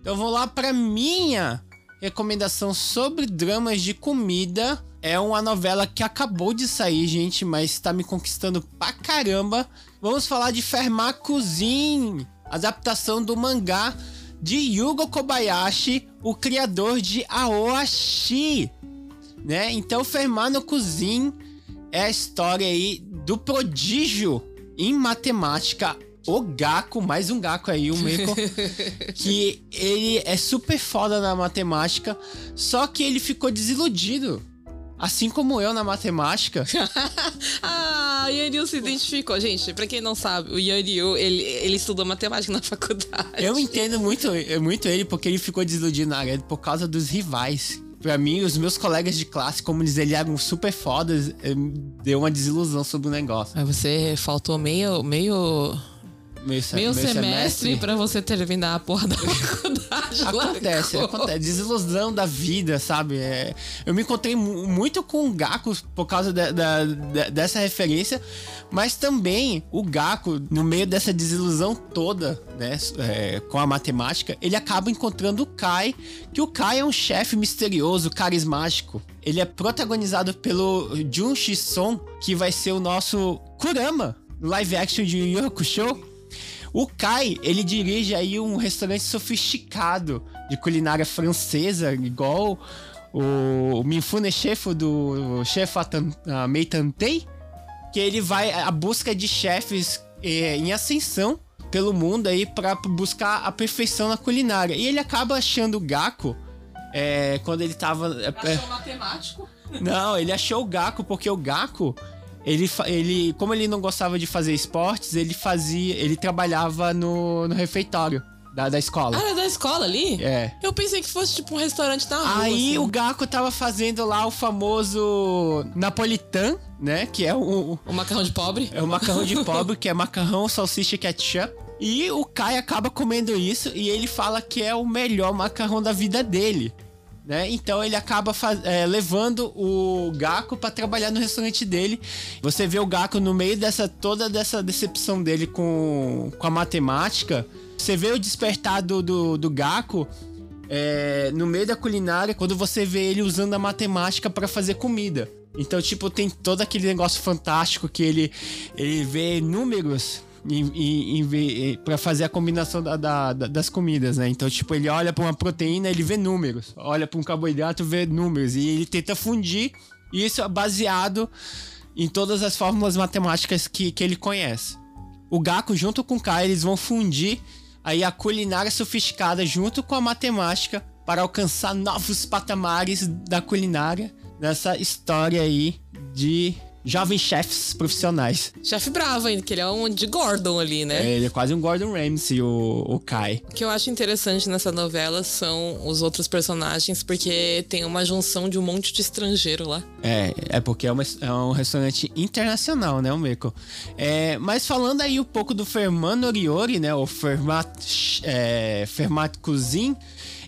Então vou lá para minha recomendação sobre dramas de comida. É uma novela que acabou de sair, gente, mas tá me conquistando pra caramba. Vamos falar de Fermat Cuisine, adaptação do mangá de Yugo Kobayashi, o criador de Aoashi, né? Então Fermat no Cuisine é a história aí do prodígio em matemática, o Gaku, mais um Gaku aí, o Meiko <laughs> que ele é super foda na matemática, só que ele ficou desiludido. Assim como eu na matemática. <laughs> ah, Yanil se identificou. Gente, pra quem não sabe, o Yanil, ele, ele estudou matemática na faculdade. Eu entendo muito, muito ele porque ele ficou desiludido na área por causa dos rivais. Pra mim, os meus colegas de classe, como eles eram super fodas, eh, deu uma desilusão sobre o negócio. Mas você faltou meio, meio, Meio, se- meio meio semestre, pra você terminar a porra da <laughs> faculdade. Acontece, largou. acontece. Desilusão da vida, sabe? É, eu me encontrei mu- muito com o Gaku por causa da- da- da- dessa referência, mas também o Gaku, no meio dessa desilusão toda, né, é, com a matemática, ele acaba encontrando o Kai, que o Kai é um chefe misterioso, carismático. Ele é protagonizado pelo Jun Shi-son, que vai ser o nosso Kurama, no live action de Yu Yu Hakusho. O Kai, ele dirige aí um restaurante sofisticado de culinária francesa, igual o, o Mifune Chef do Chef ah, Meitantei, que ele vai à busca de chefes eh, em ascensão pelo mundo aí para buscar a perfeição na culinária. E ele acaba achando o Gaku eh, quando ele tava eh, Achou matemático? não, ele achou o Gaku porque o Gaku, ele, ele como ele não gostava de fazer esportes, ele fazia, ele trabalhava no, no refeitório da, da escola. Ah, era da escola ali? É. Eu pensei que fosse tipo um restaurante na rua. Aí assim. o Gaku tava fazendo lá o famoso Napolitan, né? Que é o, O macarrão de pobre. é o macarrão de <laughs> pobre, que é macarrão, salsicha e ketchup. E o Kai acaba comendo isso e ele fala que é o melhor macarrão da vida dele. Né? Então ele acaba é, levando o Gaku pra trabalhar no restaurante dele. Você vê o Gaku no meio dessa toda dessa decepção dele com, com a matemática. Você vê o despertar do, do, do Gaku é, no meio da culinária quando você vê ele usando a matemática pra fazer comida. Então, tipo, tem todo aquele negócio fantástico que ele, ele vê números ver- pra fazer a combinação da- da- da- das comidas, né? Então, tipo, ele olha pra uma proteína, ele vê números. Olha pra um carboidrato, vê números. E ele tenta fundir isso é baseado em todas as fórmulas matemáticas que, que ele conhece. O Gaku, junto com o Kai, eles vão fundir aí a culinária sofisticada junto com a matemática para alcançar novos patamares da culinária nessa história aí de jovens chefs profissionais. Chefe bravo ainda, que ele é um de Gordon ali, né? É, ele é quase um Gordon Ramsay, o, o Kai. O que eu acho interessante nessa novela são os outros personagens, porque tem uma junção de um monte de estrangeiro lá. É, é porque é, uma- é um restaurante internacional, né, o Meiko? É, mas falando aí um pouco do Ferman Oriori, né, o Fermat, é, Fermat Cuisine,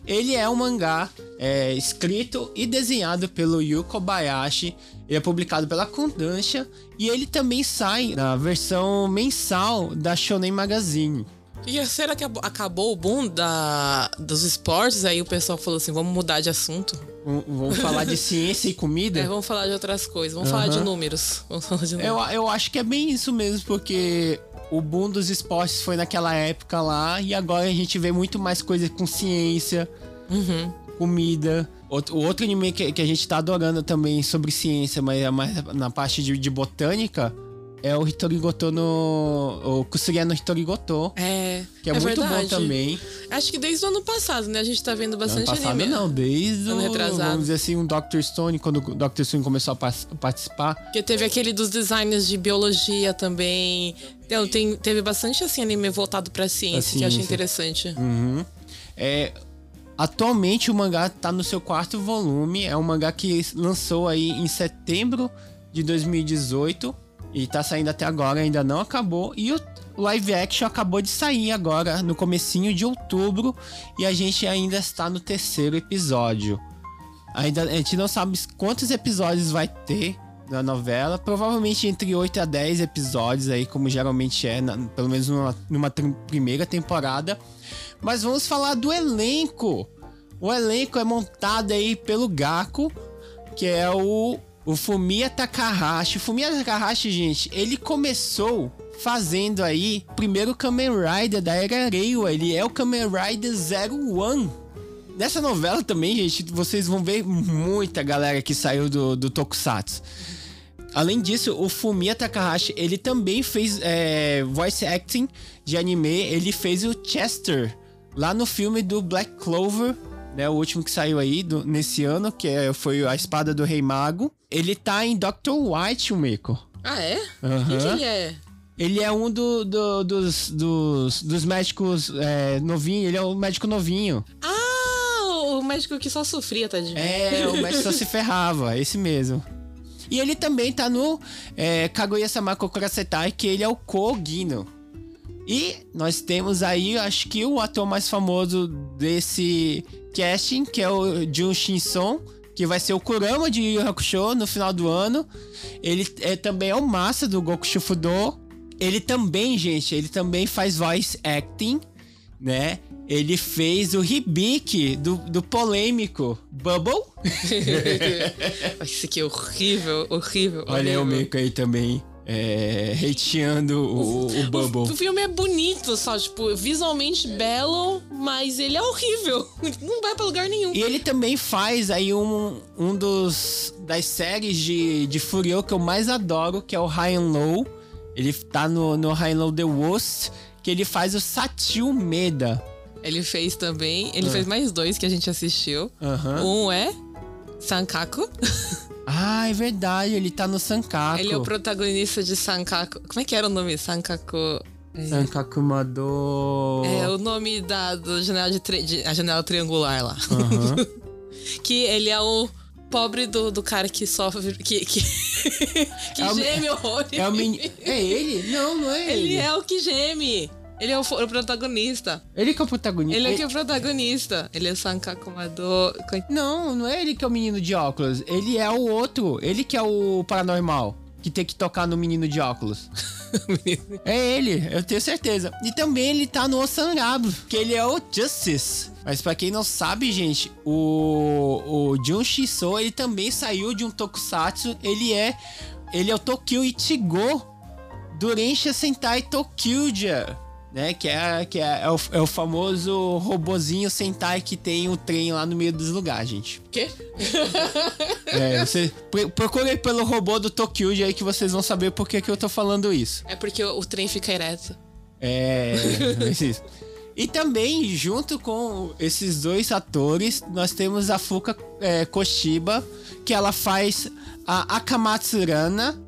Ele é um mangá é, escrito e desenhado pelo Yu Kobayashi. Ele é publicado pela Kodansha e ele também sai na versão mensal da Shonen Magazine. E será que ab- acabou o boom da, dos esportes? Aí o pessoal falou assim: vamos mudar de assunto. Vamos falar de <laughs> ciência e comida? É, vamos falar de outras coisas. Vamos falar de números. Vamos falar de Eu, números. eu acho que é bem isso mesmo, porque o boom dos esportes foi naquela época lá e agora a gente vê muito mais coisa com ciência, Uhum. comida. O outro anime que, que a gente tá adorando também sobre ciência, mas é mais na parte de, de botânica, é o Hitorigoto no. O Kusuria no Hitorigoto, É, que é, muito verdade. bom também. Acho que desde o ano passado, né? A gente tá vendo Ano bastante passado anime. não, desde Ano o, retrasado. vamos dizer assim, um Dr. Stone, quando o Dr. Stone começou a participar. Porque teve aquele dos designers de biologia também. Então, tem, teve bastante assim anime voltado pra ciência, Pra que eu achei ciência. interessante. Uhum. É, atualmente o mangá tá no seu quarto volume. É um mangá que lançou aí em setembro de 2018 e tá saindo até agora, ainda não acabou. E o live action acabou de sair agora no comecinho de outubro e a gente ainda está no terceiro episódio. Ainda a gente não sabe quantos episódios vai ter na novela, provavelmente entre 8 a 10 episódios aí, como geralmente é, na- pelo menos numa, numa primeira temporada. Mas vamos falar do elenco. O elenco é montado aí pelo Gaku, que é o, o Fumiya Takahashi. O Fumiya Takahashi, gente, ele começou fazendo aí o primeiro Kamen Rider da era Reiwa. Ele é o Kamen Rider 01. Nessa novela também, gente, vocês vão ver muita galera que saiu do, do Tokusatsu. Além disso, o Fumiya Takahashi, ele também fez é, voice acting de anime. Ele fez o Chester lá no filme do Black Clover, né? O último que saiu aí do- nesse ano, que é- foi a Espada do Rei Mago. Ele tá em Dr. White, o Miko. Ah, é? Aham. Quem que ele é? Ele é um do- do- dos, dos, dos médicos é, novinho, ele é o médico novinho. Ah, o médico que só sofria, tadinho. É, o médico só se <laughs> ferrava, esse mesmo. E ele também tá no é, Kaguya-sama Kokurasetai, que ele é o Kogino. E nós temos aí, acho que o ator mais famoso desse casting, que é o Jun Shin-son, que vai ser o Kurama de Yu Hakusho no final do ano. Ele é, também é o Massa do Goku Shufudo. Ele também, gente, ele também faz voice acting, né? Ele fez o Hibiki do, do polêmico Bubble. <laughs> Esse aqui é horrível, horrível. Olha o. Meiko aí também, é, hateando o, o Bubble. O filme é bonito, só, tipo, visualmente belo, mas ele é horrível. <laughs> Não vai pra lugar nenhum. E ele também faz aí um, um dos das séries de, de Furyo que eu mais adoro, que é o High and Low. Ele tá no, no High and Low The Worst, que ele faz o Satil Meda. Ele fez também. Ah. Ele fez mais dois que a gente assistiu. Um é Sankaku. <laughs> Ah, é verdade, ele tá no Sankaku. Ele é o protagonista de Sankaku. Como é que era o nome? Sankaku. Sankaku Mado... É o nome da do janela de, tri- de- a janela triangular lá. Aham. <laughs> que ele é o pobre do, do cara que sofre. Que, que, <laughs> que É o- geme horrores. É o. É ele? Não, não é ele. Ele é o que geme. Ele é o, o protagonista. Ele que é o protagonista. Ele é que é o protagonista. Ele é Sankaku Mado. Não, não é ele que é o menino de óculos. Ele é o outro. Ele que é o paranormal. Que tem que tocar no menino de óculos. <laughs> é ele, eu tenho certeza. E também ele tá no Osanrabu, que ele é o Justice. Mas pra quem não sabe, gente, o, o Jun Shiso, ele também saiu de um tokusatsu. Ele é ele é o Tokyo Ichigo do Rensha Sentai Tokyuja. Né, que é, que é, é, o, é o famoso robozinho Sentai que tem o trem lá no meio dos lugares, gente. Quê? É, você pro- procure pelo robô do Tokyuja aí que vocês vão saber por que, que eu tô falando isso. É porque o, o trem fica ereto. É. isso. E também, junto com esses dois atores, nós temos a Fuka é, Koshiba, que ela faz a Akamatsurana,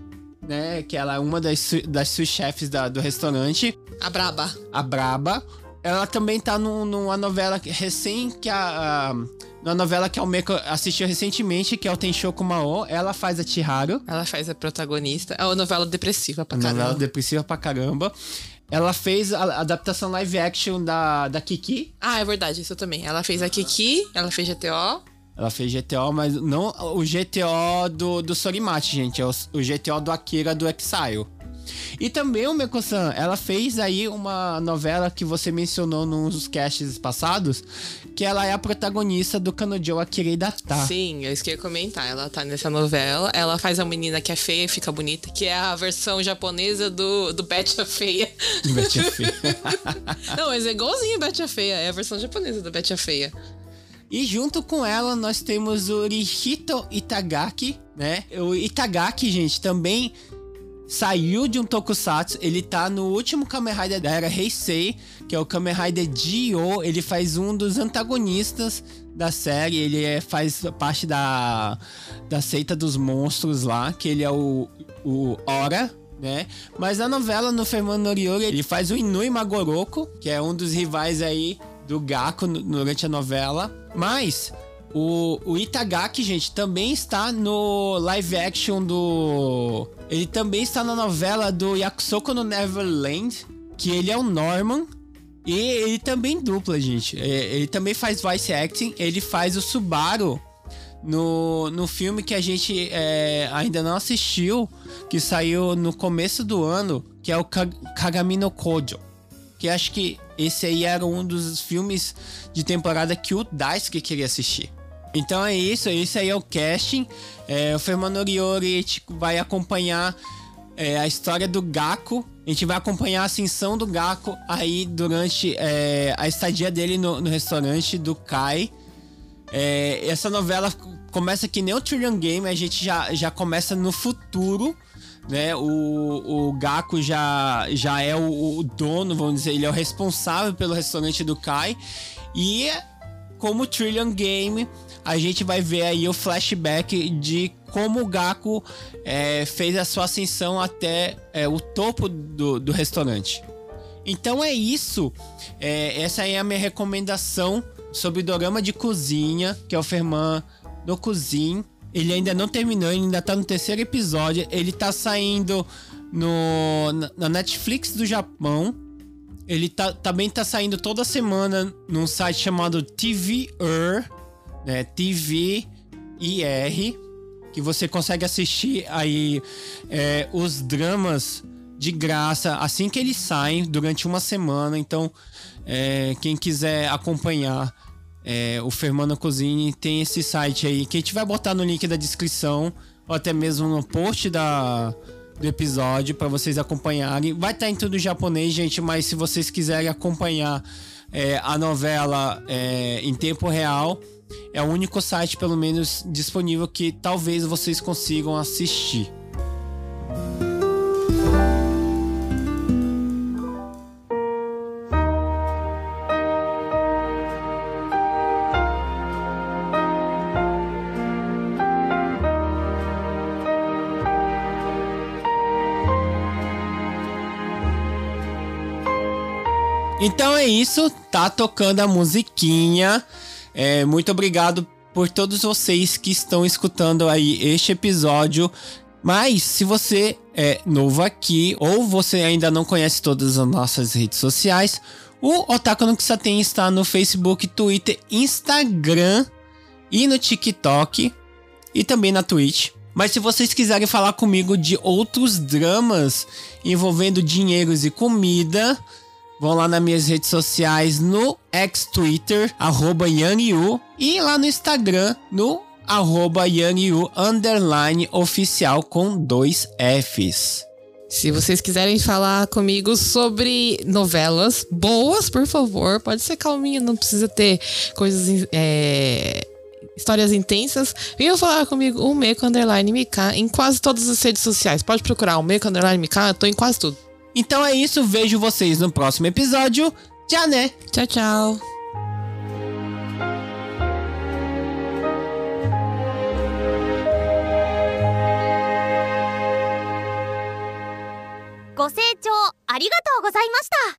né? Que ela é uma das, das sous-chefes do restaurante, A braba. a Braba. Ela também tá num- numa novela recém que a. a uma novela que a Almeco assistiu recentemente, que é o Tenshoku Mao. Ela faz a Chiharu. Ela faz a protagonista. É uma novela depressiva pra caramba. Novela depressiva pra caramba. ela fez a adaptação live action da, da Kiki. Ah, é verdade, isso também. Ela fez a Kiki, ela fez GTO. Ela fez GTO, mas não o GTO do, do Sorimachi, gente. É o, o GTO do Akira do Exile. E também o Meko-san, ela fez aí uma novela que você mencionou nos casts passados, que ela é a protagonista do Kanojo Akira Data. Sim, eu esqueci de comentar. Ela tá nessa novela. Ela faz a menina que é feia e fica bonita, que é a versão japonesa do, do Betty a Feia. Betty a Feia. <laughs> Não, mas é igualzinho Betty a Feia. É a versão japonesa do Betty a Feia. E junto com ela nós temos o Rihito Itagaki, né? O Itagaki, gente, também saiu de um tokusatsu, ele tá no último Kamen Rider da era Heisei, que é o Kamen Rider Dio, ele faz um dos antagonistas da série, ele é, faz parte da, da seita dos monstros lá, que ele é o, o Ora, né? Mas na novela, no Fermano Noriori, ele faz o Inui Magoroko, que é um dos rivais aí do Gaku durante a novela. Mas o, o Itagaki, gente, também está no live action do. Ele também está na novela do Yakusoko no Neverland, que ele é o Norman. E ele também dupla, gente. É, ele também faz voice acting. Ele faz o Subaru no, no filme que a gente é, ainda não assistiu, que saiu no começo do ano, que é o Kagami no Kojo. Que acho que esse aí era um dos filmes de temporada que o Daisuke queria assistir. Então é isso, esse aí é o casting. É, o Fernando Oriori vai acompanhar é, a história do Gaku. A gente vai acompanhar a ascensão do Gaku aí durante é, a estadia dele no, no restaurante do Kai. É, essa novela começa que nem o Trillion Game, a gente já, já começa no futuro, né? O, o Gaku já, já é o, o dono, vamos dizer, ele é o responsável pelo restaurante do Kai. E como Trillion Game, a gente vai ver aí o flashback de como o Gaku é, fez a sua ascensão até é, o topo do, do restaurante. Então é isso. É, essa é a minha recomendação sobre o dorama de cozinha, que é o Ferman no Cozinho. Ele ainda não terminou, ele ainda tá no terceiro episódio. Ele tá saindo no, na Netflix do Japão. Ele tá, também tá saindo toda semana num site chamado TVR né, TV IR, que você consegue assistir aí é, os dramas de graça assim que eles saem durante uma semana. Então, é, quem quiser acompanhar é, o Fermano Cozini tem esse site aí que a gente vai botar no link da descrição ou até mesmo no post da, do episódio para vocês acompanharem. Vai estar em tudo japonês, gente, mas se vocês quiserem acompanhar é, a novela é, em tempo real, é o único site, pelo menos, disponível que talvez vocês consigam assistir. Então é isso, tá tocando a musiquinha é, muito obrigado por todos vocês que estão escutando aí este episódio. Mas se você é novo aqui ou você ainda não conhece todas as nossas redes sociais, o Otaku no Kisaten está no Facebook, Twitter, Instagram e no TikTok e também na Twitch. Mas se vocês quiserem falar comigo de outros dramas envolvendo dinheiros e comida, Vão lá nas minhas redes sociais no ex-Twitter, arroba YangYu, e lá no Instagram, no arroba YangYu, underline oficial com dois Fs. Se vocês quiserem falar comigo sobre novelas boas, por favor, pode ser calminho, não precisa ter coisas. É, histórias intensas. Venham falar comigo, o Meco Underline MK, em quase todas as redes sociais. Pode procurar o Meco Underline MK, eu tô em quase tudo. Então é isso, vejo vocês no próximo episódio. Tchau, né? Tchau, tchau.